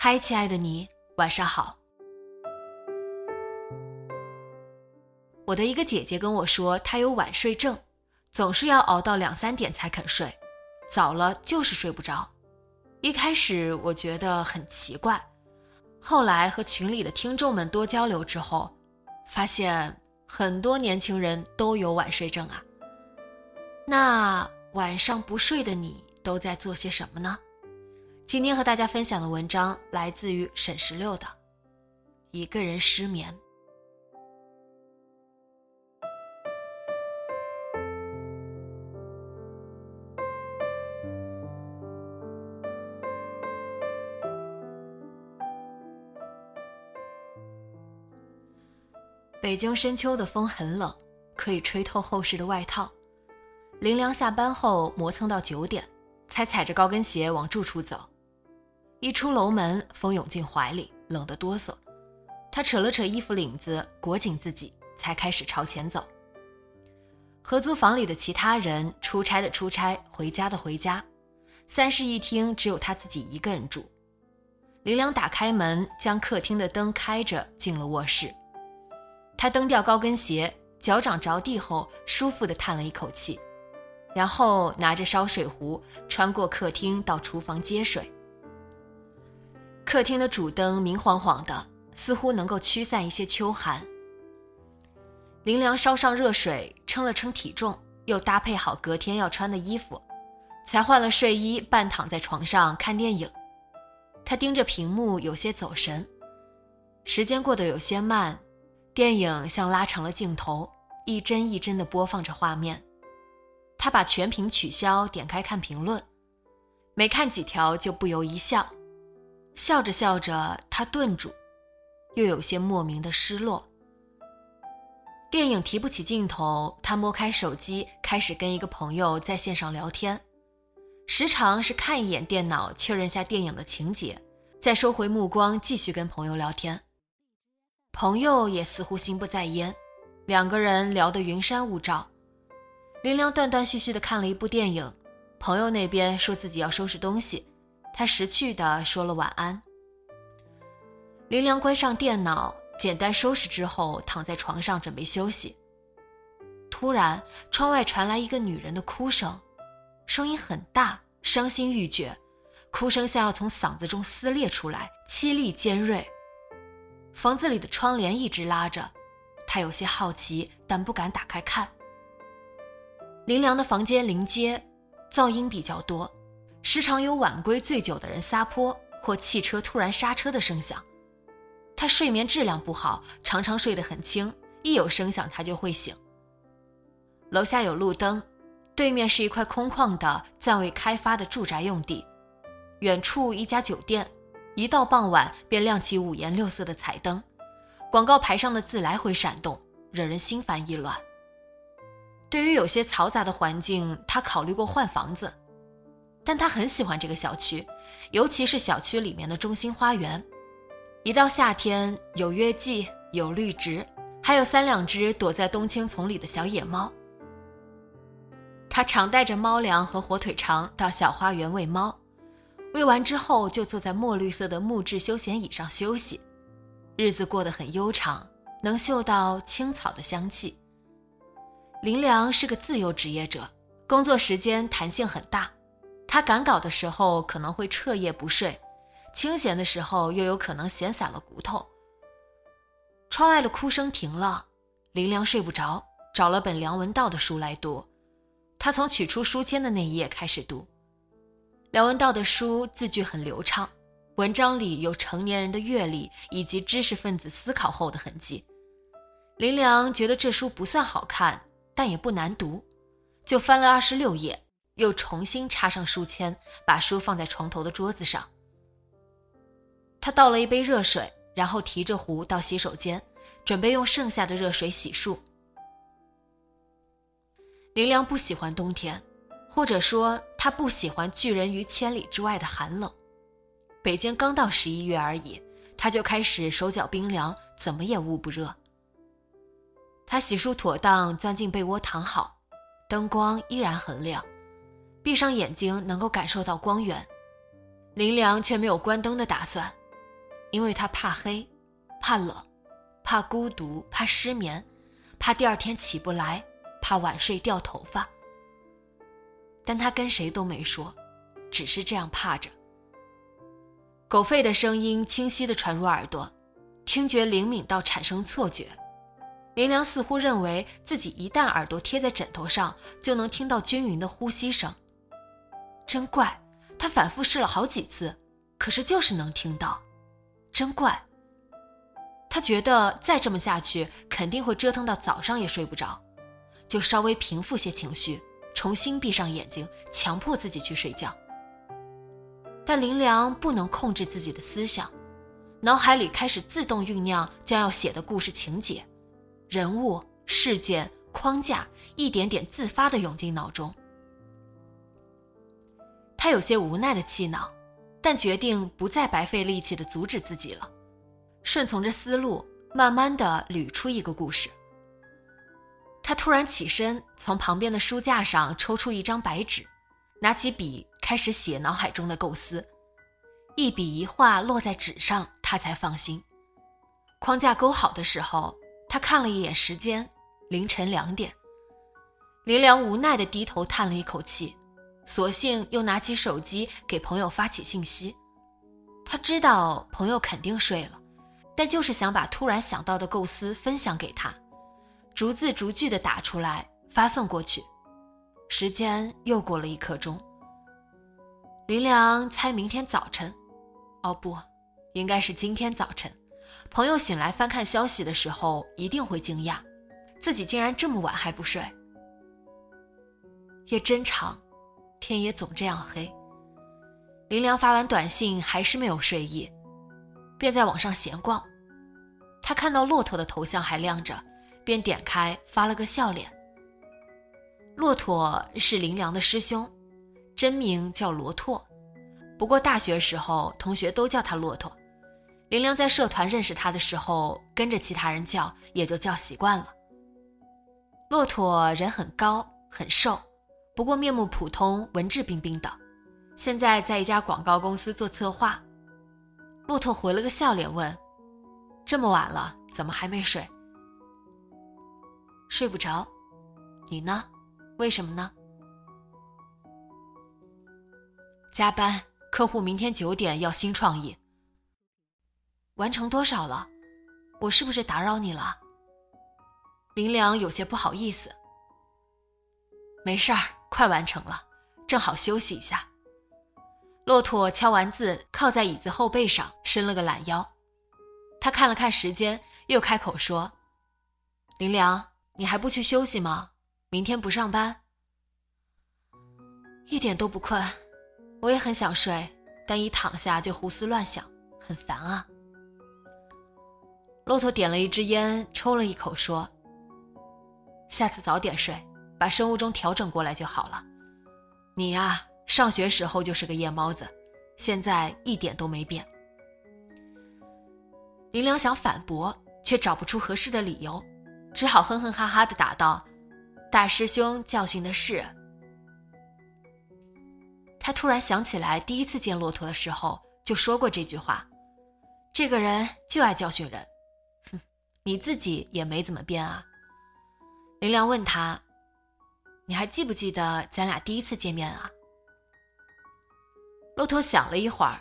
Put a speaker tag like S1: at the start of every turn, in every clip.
S1: 嗨，亲爱的你，晚上好。我的一个姐姐跟我说，她有晚睡症，总是要熬到两三点才肯睡，早了就是睡不着。一开始我觉得很奇怪，后来和群里的听众们多交流之后，发现很多年轻人都有晚睡症啊。那晚上不睡的你都在做些什么呢？今天和大家分享的文章来自于沈十六的《一个人失眠》。北京深秋的风很冷，可以吹透厚实的外套。林良下班后磨蹭到九点，才踩着高跟鞋往住处走。一出楼门，风涌进怀里，冷得哆嗦。他扯了扯衣服领子，裹紧自己，才开始朝前走。合租房里的其他人，出差的出差，回家的回家，三室一厅只有他自己一个人住。林良打开门，将客厅的灯开着，进了卧室。他蹬掉高跟鞋，脚掌着地后，舒服地叹了一口气，然后拿着烧水壶，穿过客厅到厨房接水。客厅的主灯明晃晃的，似乎能够驱散一些秋寒。林良烧上热水，称了称体重，又搭配好隔天要穿的衣服，才换了睡衣，半躺在床上看电影。他盯着屏幕，有些走神。时间过得有些慢，电影像拉长了镜头，一帧一帧地播放着画面。他把全屏取消，点开看评论，没看几条就不由一笑。笑着笑着，他顿住，又有些莫名的失落。电影提不起劲头，他摸开手机，开始跟一个朋友在线上聊天，时常是看一眼电脑，确认下电影的情节，再收回目光，继续跟朋友聊天。朋友也似乎心不在焉，两个人聊得云山雾罩。林良断断续续的看了一部电影，朋友那边说自己要收拾东西。他识趣的说了晚安。林良关上电脑，简单收拾之后，躺在床上准备休息。突然，窗外传来一个女人的哭声，声音很大，伤心欲绝，哭声像要从嗓子中撕裂出来，凄厉尖锐。房子里的窗帘一直拉着，他有些好奇，但不敢打开看。林良的房间临街，噪音比较多。时常有晚归醉酒的人撒泼，或汽车突然刹车的声响。他睡眠质量不好，常常睡得很轻，一有声响他就会醒。楼下有路灯，对面是一块空旷的暂未开发的住宅用地，远处一家酒店，一到傍晚便亮起五颜六色的彩灯，广告牌上的字来回闪动，惹人心烦意乱。对于有些嘈杂的环境，他考虑过换房子。但他很喜欢这个小区，尤其是小区里面的中心花园。一到夏天，有月季，有绿植，还有三两只躲在冬青丛里的小野猫。他常带着猫粮和火腿肠到小花园喂猫，喂完之后就坐在墨绿色的木质休闲椅上休息。日子过得很悠长，能嗅到青草的香气。林良是个自由职业者，工作时间弹性很大。他赶稿的时候可能会彻夜不睡，清闲的时候又有可能闲散了骨头。窗外的哭声停了，林良睡不着，找了本梁文道的书来读。他从取出书签的那一页开始读。梁文道的书字句很流畅，文章里有成年人的阅历以及知识分子思考后的痕迹。林良觉得这书不算好看，但也不难读，就翻了二十六页，又重新插上书签，把书放在床头的桌子上。他倒了一杯热水，然后提着壶到洗手间，准备用剩下的热水洗漱。林良不喜欢冬天，或者说他不喜欢拒人于千里之外的寒冷。北京刚到十一月而已，他就开始手脚冰凉，怎么也捂不热。他洗漱妥当，钻进被窝躺好，灯光依然很亮，闭上眼睛能够感受到光源。林良却没有关灯的打算，因为他怕黑，怕冷，怕孤独，怕失眠，怕第二天起不来，怕晚睡掉头发。但他跟谁都没说，只是这样怕着。狗吠的声音清晰地传入耳朵，听觉灵敏到产生错觉。林良似乎认为自己一旦耳朵贴在枕头上，就能听到均匀的呼吸声。真怪，他反复试了好几次，可是就是能听到。真怪。他觉得再这么下去，肯定会折腾到早上也睡不着，就稍微平复些情绪，重新闭上眼睛，强迫自己去睡觉。但林良不能控制自己的思想，脑海里开始自动酝酿将要写的故事情节。人物、事件、框架一点点自发地涌进脑中，他有些无奈的气恼，但决定不再白费力气的阻止自己了，顺从着思路，慢慢的捋出一个故事。他突然起身，从旁边的书架上抽出一张白纸，拿起笔开始写脑海中的构思，一笔一画落在纸上，他才放心。框架勾好的时候。他看了一眼时间，凌晨两点。林良无奈地低头叹了一口气，索性又拿起手机给朋友发起信息。他知道朋友肯定睡了，但就是想把突然想到的构思分享给他，逐字逐句地打出来发送过去。时间又过了一刻钟。林良猜明天早晨，哦不，应该是今天早晨。朋友醒来翻看消息的时候，一定会惊讶，自己竟然这么晚还不睡。夜真长，天也总这样黑。林良发完短信还是没有睡意，便在网上闲逛。他看到骆驼的头像还亮着，便点开发了个笑脸。骆驼是林良的师兄，真名叫罗拓，不过大学时候同学都叫他骆驼。林良在社团认识他的时候，跟着其他人叫，也就叫习惯了。骆驼人很高很瘦，不过面目普通，文质彬彬的。现在在一家广告公司做策划。骆驼回了个笑脸，问：“这么晚了，怎么还没睡？”“睡不着。”“你呢？为什么呢？”“加班，客户明天九点要新创意。”完成多少了？我是不是打扰你了？林良有些不好意思。没事儿，快完成了，正好休息一下。骆驼敲完字，靠在椅子后背上，伸了个懒腰。他看了看时间，又开口说：“林良，你还不去休息吗？明天不上班？”一点都不困，我也很想睡，但一躺下就胡思乱想，很烦啊。骆驼点了一支烟，抽了一口，说：“下次早点睡，把生物钟调整过来就好了。你呀，上学时候就是个夜猫子，现在一点都没变。”林良想反驳，却找不出合适的理由，只好哼哼哈哈的答道：“大师兄教训的是。”他突然想起来，第一次见骆驼的时候就说过这句话：“这个人就爱教训人。”哼你自己也没怎么变啊。林良问他：“你还记不记得咱俩第一次见面啊？”骆驼想了一会儿，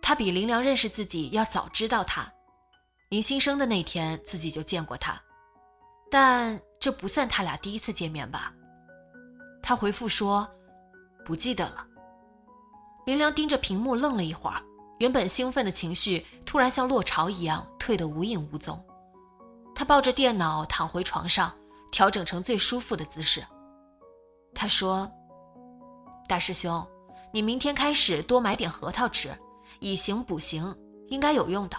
S1: 他比林良认识自己要早知道他。林新生的那天，自己就见过他，但这不算他俩第一次见面吧？他回复说：“不记得了。”林良盯着屏幕愣了一会儿，原本兴奋的情绪突然像落潮一样退得无影无踪。他抱着电脑躺回床上，调整成最舒服的姿势。他说：“大师兄，你明天开始多买点核桃吃，以形补形，应该有用的。”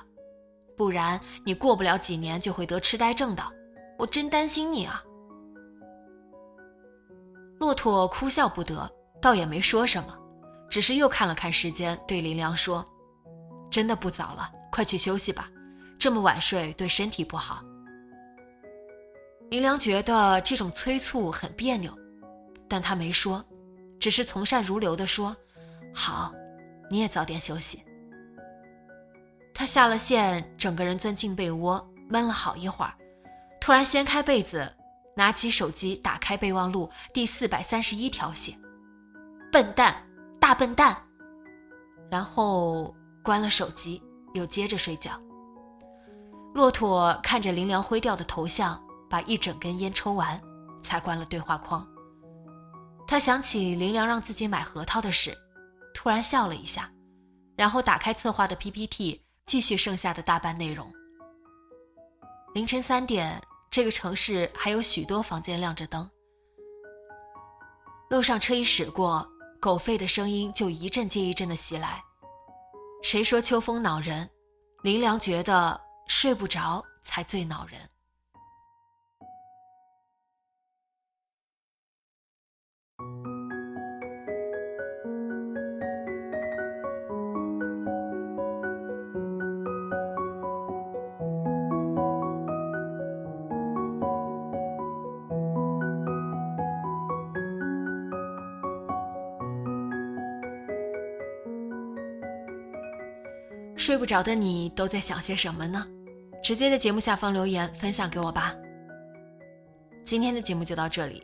S1: 不然你过不了几年就会得痴呆症的，我真担心你啊！骆驼哭笑不得，倒也没说什么，只是又看了看时间，对林良说：“真的不早了，快去休息吧，这么晚睡对身体不好。”林良觉得这种催促很别扭，但他没说，只是从善如流的说：“好，你也早点休息。”他下了线，整个人钻进被窝，闷了好一会儿，突然掀开被子，拿起手机，打开备忘录，第四百三十一条写：“笨蛋，大笨蛋。”然后关了手机，又接着睡觉。骆驼看着林良灰掉的头像，把一整根烟抽完，才关了对话框。他想起林良让自己买核桃的事，突然笑了一下，然后打开策划的 PPT。继续剩下的大半内容。凌晨三点，这个城市还有许多房间亮着灯。路上车一驶过，狗吠的声音就一阵接一阵的袭来。谁说秋风恼人？林良觉得睡不着才最恼人。睡不着的你都在想些什么呢？直接在节目下方留言分享给我吧。今天的节目就到这里，